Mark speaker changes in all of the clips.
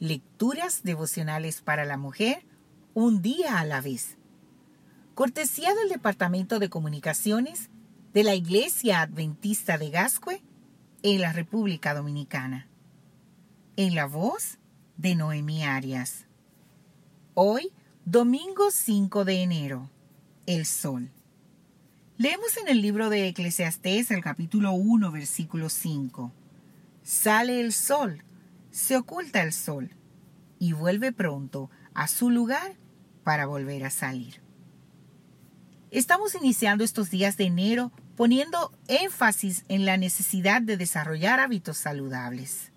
Speaker 1: Lecturas devocionales para la mujer, un día a la vez. Cortesía del Departamento de Comunicaciones de la Iglesia Adventista de Gascue en la República Dominicana. En la voz de Noemí Arias. Hoy, domingo 5 de enero. El sol. Leemos en el libro de Eclesiastés el capítulo 1, versículo 5. Sale el sol se oculta el sol y vuelve pronto a su lugar para volver a salir. Estamos iniciando estos días de enero poniendo énfasis en la necesidad de desarrollar hábitos saludables,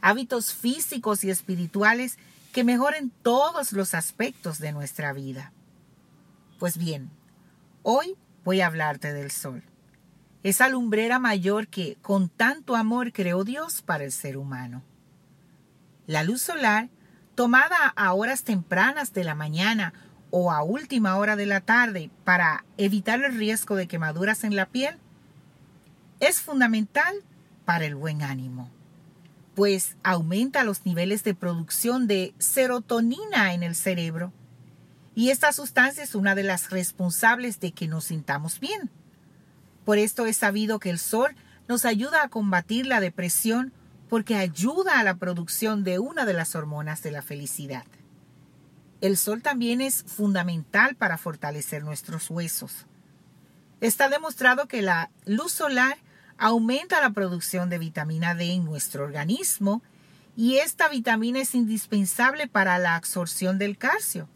Speaker 1: hábitos físicos y espirituales que mejoren todos los aspectos de nuestra vida. Pues bien, hoy voy a hablarte del sol, esa lumbrera mayor que con tanto amor creó Dios para el ser humano. La luz solar, tomada a horas tempranas de la mañana o a última hora de la tarde para evitar el riesgo de quemaduras en la piel, es fundamental para el buen ánimo, pues aumenta los niveles de producción de serotonina en el cerebro. Y esta sustancia es una de las responsables de que nos sintamos bien. Por esto es sabido que el sol nos ayuda a combatir la depresión porque ayuda a la producción de una de las hormonas de la felicidad. El sol también es fundamental para fortalecer nuestros huesos. Está demostrado que la luz solar aumenta la producción de vitamina D en nuestro organismo y esta vitamina es indispensable para la absorción del calcio.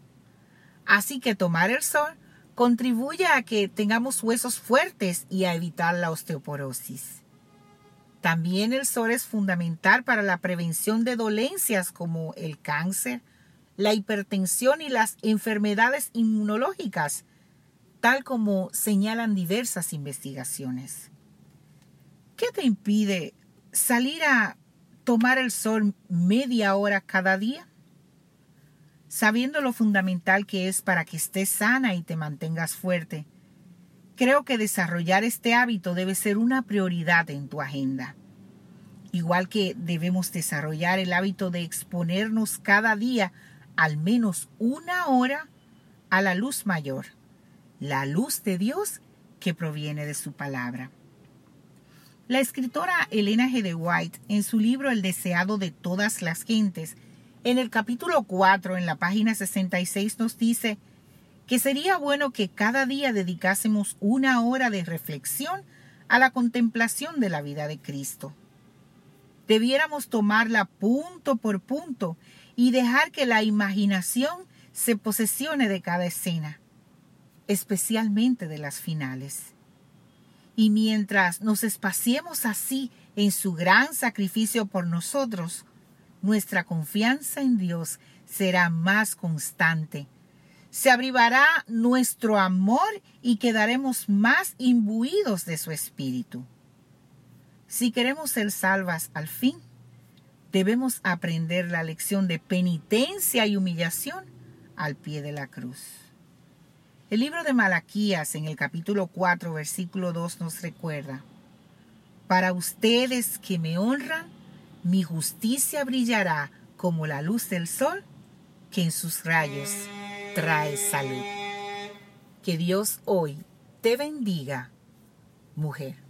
Speaker 1: Así que tomar el sol contribuye a que tengamos huesos fuertes y a evitar la osteoporosis. También el sol es fundamental para la prevención de dolencias como el cáncer, la hipertensión y las enfermedades inmunológicas, tal como señalan diversas investigaciones. ¿Qué te impide salir a tomar el sol media hora cada día? Sabiendo lo fundamental que es para que estés sana y te mantengas fuerte, Creo que desarrollar este hábito debe ser una prioridad en tu agenda. Igual que debemos desarrollar el hábito de exponernos cada día al menos una hora a la luz mayor, la luz de Dios que proviene de su palabra. La escritora Elena G. de White, en su libro El deseado de todas las gentes, en el capítulo 4, en la página 66, nos dice, que sería bueno que cada día dedicásemos una hora de reflexión a la contemplación de la vida de Cristo. Debiéramos tomarla punto por punto y dejar que la imaginación se posesione de cada escena, especialmente de las finales. Y mientras nos espaciemos así en su gran sacrificio por nosotros, nuestra confianza en Dios será más constante se abrivará nuestro amor y quedaremos más imbuidos de su espíritu. Si queremos ser salvas al fin, debemos aprender la lección de penitencia y humillación al pie de la cruz. El libro de Malaquías en el capítulo 4, versículo 2 nos recuerda, Para ustedes que me honran, mi justicia brillará como la luz del sol que en sus rayos trae salud. Que Dios hoy te bendiga, mujer.